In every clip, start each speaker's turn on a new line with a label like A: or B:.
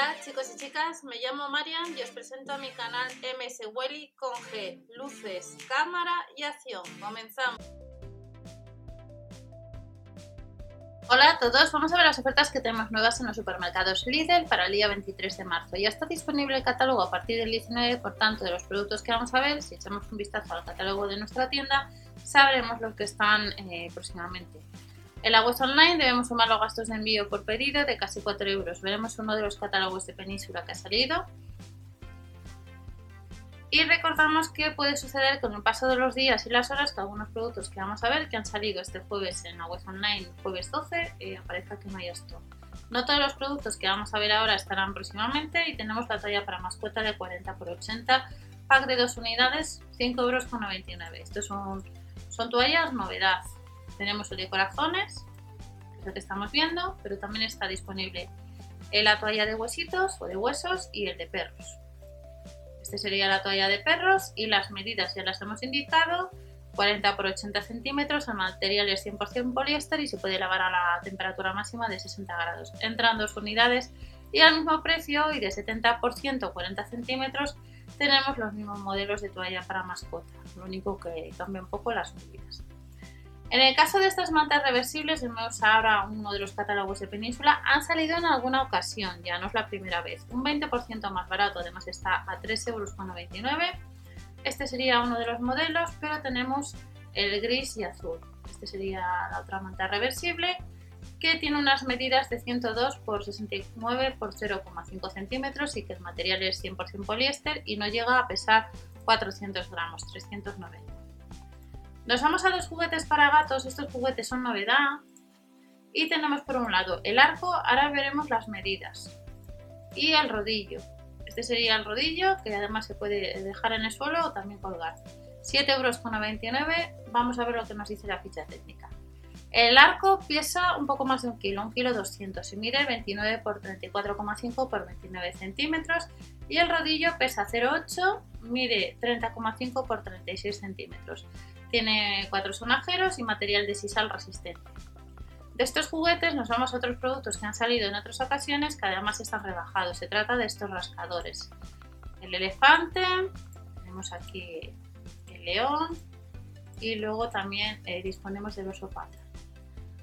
A: Hola chicos y chicas, me llamo Marian y os presento a mi canal MS Welly con G, luces, cámara y acción. Comenzamos. Hola a todos, vamos a ver las ofertas que tenemos nuevas en los supermercados Lidl para el día 23 de marzo. Ya está disponible el catálogo a partir del 19, por tanto, de los productos que vamos a ver, si echamos un vistazo al catálogo de nuestra tienda, sabremos los que están eh, próximamente. En la web online debemos sumar los gastos de envío por pedido de casi 4 euros. Veremos uno de los catálogos de Península que ha salido. Y recordamos que puede suceder con el paso de los días y las horas que algunos productos que vamos a ver que han salido este jueves en la web online, jueves 12, eh, aparezca que no hay stock. No todos los productos que vamos a ver ahora estarán próximamente y tenemos la talla para mascota de 40 x 80, pack de 2 unidades, 5,99 euros. Estos son, son toallas novedad. Tenemos el de corazones, que es el que estamos viendo, pero también está disponible la toalla de huesitos o de huesos y el de perros. Este sería la toalla de perros y las medidas ya las hemos indicado. 40 por 80 centímetros, el material es 100% poliéster y se puede lavar a la temperatura máxima de 60 grados. Entran dos unidades y al mismo precio y de 70 por 140 centímetros tenemos los mismos modelos de toalla para mascota, lo único que cambia un poco las medidas. En el caso de estas mantas reversibles, vemos ahora uno de los catálogos de Península, han salido en alguna ocasión, ya no es la primera vez. Un 20% más barato, además está a 3,99 euros. Este sería uno de los modelos, pero tenemos el gris y azul. Este sería la otra manta reversible, que tiene unas medidas de 102 por 69 por 0,5 centímetros y que el material es 100% poliéster y no llega a pesar 400 gramos, 390. Nos vamos a los juguetes para gatos, estos juguetes son novedad. Y tenemos por un lado el arco, ahora veremos las medidas. Y el rodillo. Este sería el rodillo, que además se puede dejar en el suelo o también colgar. 7,99 euros. Vamos a ver lo que nos dice la ficha técnica. El arco pesa un poco más de un kilo, un kilo 200 y mide 29 por 34,5 por 29 centímetros y el rodillo pesa 0,8, mide 30,5 por 36 centímetros. Tiene cuatro sonajeros y material de sisal resistente. De estos juguetes nos vamos a otros productos que han salido en otras ocasiones que además están rebajados. Se trata de estos rascadores. El elefante, tenemos aquí el león y luego también eh, disponemos del oso panda.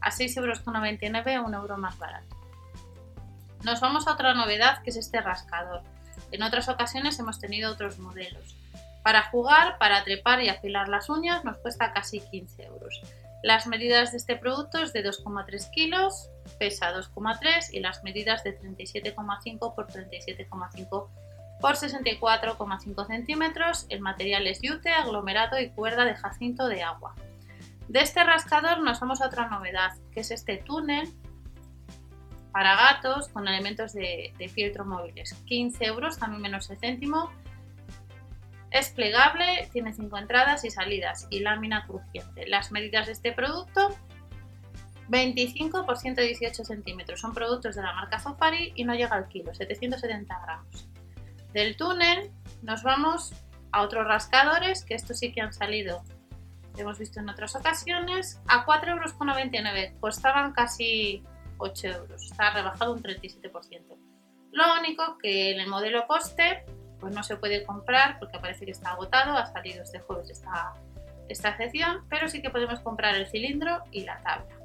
A: A 6,99 euros, un euro más barato. Nos vamos a otra novedad que es este rascador. En otras ocasiones hemos tenido otros modelos. Para jugar, para trepar y afilar las uñas nos cuesta casi 15 euros. Las medidas de este producto es de 2,3 kilos, pesa 2,3 y las medidas de 37,5 por 37,5 por 64,5 centímetros. El material es yute, aglomerado y cuerda de jacinto de agua. De este rascador nos vamos a otra novedad, que es este túnel para gatos con elementos de, de fieltro móviles. 15 euros, también menos el céntimo. Es plegable, tiene 5 entradas y salidas y lámina crujiente. Las medidas de este producto 25 por 118 centímetros. Son productos de la marca Safari y no llega al kilo, 770 gramos. Del túnel nos vamos a otros rascadores, que estos sí que han salido, hemos visto en otras ocasiones, a 4,99 euros. Costaban casi 8 euros. Está rebajado un 37%. Lo único que en el modelo coste pues no se puede comprar porque parece que está agotado, ha salido este jueves esta, esta sección, pero sí que podemos comprar el cilindro y la tabla.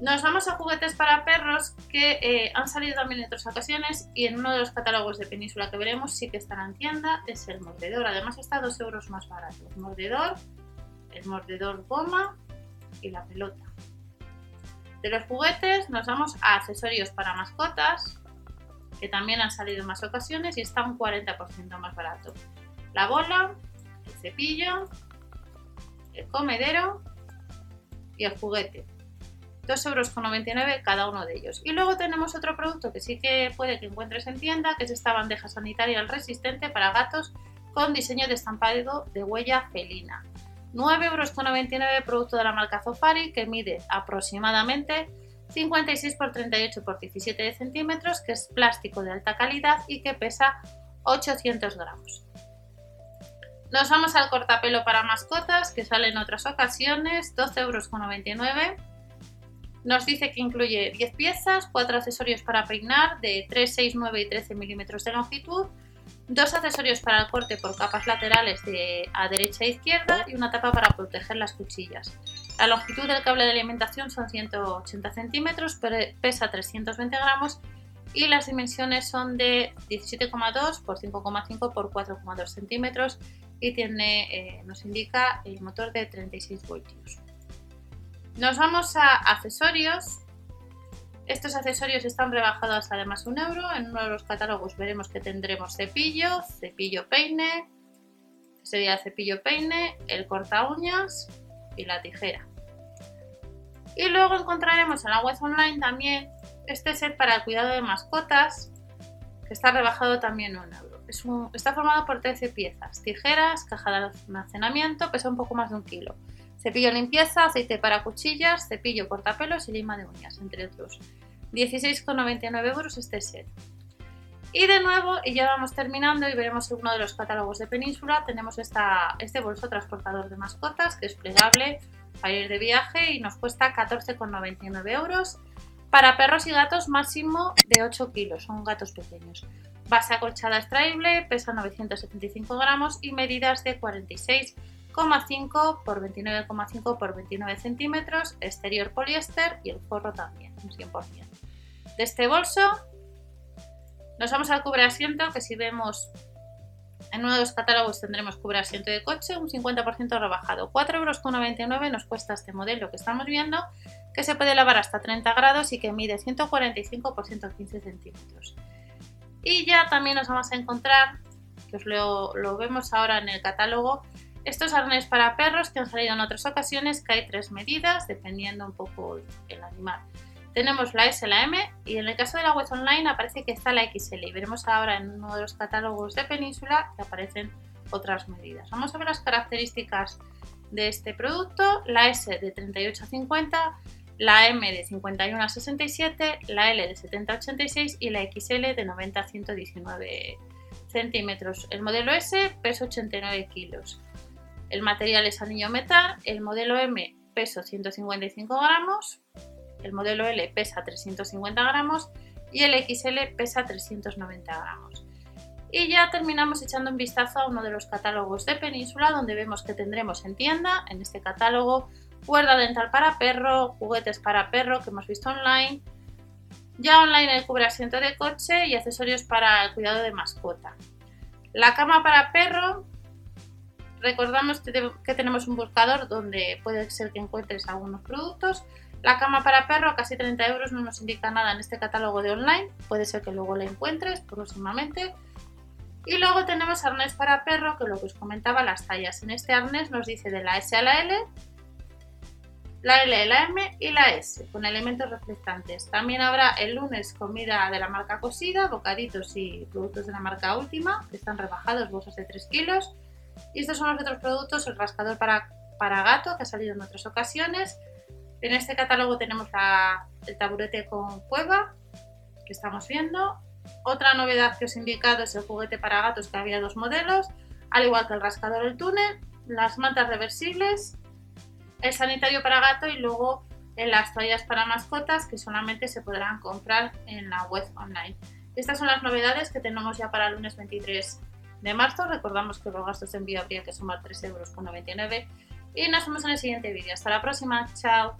A: Nos vamos a juguetes para perros que eh, han salido también en otras ocasiones y en uno de los catálogos de Península que veremos sí que estará en tienda, es el mordedor. Además está 2 euros más barato. El mordedor, el mordedor goma y la pelota. De los juguetes nos vamos a accesorios para mascotas, que también han salido en más ocasiones y está un 40% más barato. La bola, el cepillo, el comedero y el juguete. 2,99 euros cada uno de ellos. Y luego tenemos otro producto que sí que puede que encuentres en tienda, que es esta bandeja sanitaria resistente para gatos con diseño de estampado de huella felina. 9,99 euros producto de la marca Zofari que mide aproximadamente 56 x 38 x 17 centímetros, que es plástico de alta calidad y que pesa 800 gramos. Nos vamos al cortapelo para mascotas, que sale en otras ocasiones, 12,99 euros. Nos dice que incluye 10 piezas, 4 accesorios para peinar de 3, 6, 9 y 13 milímetros de longitud, dos accesorios para el corte por capas laterales de a derecha e izquierda y una tapa para proteger las cuchillas. La longitud del cable de alimentación son 180 centímetros, pesa 320 gramos y las dimensiones son de 17,2 por 5,5 por 4,2 centímetros y tiene, eh, nos indica el motor de 36 voltios. Nos vamos a accesorios. Estos accesorios están rebajados además un euro. En uno de los catálogos veremos que tendremos cepillo, cepillo peine, sería cepillo peine, el corta uñas y la tijera. Y luego encontraremos en la web online también este set para el cuidado de mascotas, que está rebajado también un euro. Es está formado por 13 piezas, tijeras, caja de almacenamiento, pesa un poco más de un kilo. Cepillo limpieza, aceite para cuchillas, cepillo cortapelos y lima de uñas, entre otros. 16,99 euros este set. Y de nuevo, y ya vamos terminando y veremos uno de los catálogos de Península, tenemos esta, este bolso transportador de mascotas que es plegable para ir de viaje y nos cuesta 14,99 euros. Para perros y gatos máximo de 8 kilos, son gatos pequeños. Base acolchada extraíble, pesa 975 gramos y medidas de 46,5 por 29,5 por 29 centímetros, exterior poliéster y el forro también, un 100%. De este bolso nos vamos al cubre asiento, que si vemos en uno de los catálogos tendremos cubre asiento de coche, un 50% rebajado. 4,99 euros nos cuesta este modelo que estamos viendo, que se puede lavar hasta 30 grados y que mide 145 por 115 centímetros. Y ya también nos vamos a encontrar, que os lo, lo vemos ahora en el catálogo, estos arnés para perros que han salido en otras ocasiones, que hay tres medidas, dependiendo un poco el animal. Tenemos la S, la M y en el caso de la web online aparece que está la XL y veremos ahora en uno de los catálogos de Península que aparecen otras medidas. Vamos a ver las características de este producto. La S de 38 a 50, la M de 51 a 67, la L de 70 a 86 y la XL de 90 a 119 centímetros. El modelo S peso 89 kilos. El material es anillo metal. El modelo M peso 155 gramos el modelo L pesa 350 gramos y el XL pesa 390 gramos. Y ya terminamos echando un vistazo a uno de los catálogos de Península donde vemos que tendremos en tienda, en este catálogo, cuerda dental para perro, juguetes para perro que hemos visto online, ya online el cubre asiento de coche y accesorios para el cuidado de mascota. La cama para perro, recordamos que tenemos un buscador donde puede ser que encuentres algunos productos, la cama para perro, casi 30 euros, no nos indica nada en este catálogo de online. Puede ser que luego la encuentres próximamente. Y luego tenemos arnés para perro, que lo que os comentaba, las tallas. En este arnés nos dice de la S a la L, la L, la M y la S, con elementos reflectantes. También habrá el lunes comida de la marca Cosida, bocaditos y productos de la marca Última, que están rebajados, bolsas de 3 kilos. Y estos son los otros productos, el rascador para, para gato, que ha salido en otras ocasiones, en este catálogo tenemos el taburete con cueva que estamos viendo. Otra novedad que os he indicado es el juguete para gatos que había dos modelos, al igual que el rascador del túnel, las mantas reversibles, el sanitario para gato y luego en las toallas para mascotas que solamente se podrán comprar en la web online. Estas son las novedades que tenemos ya para el lunes 23 de marzo. Recordamos que los gastos de envío habría que sumar 3,99 euros y nos vemos en el siguiente vídeo. Hasta la próxima, chao.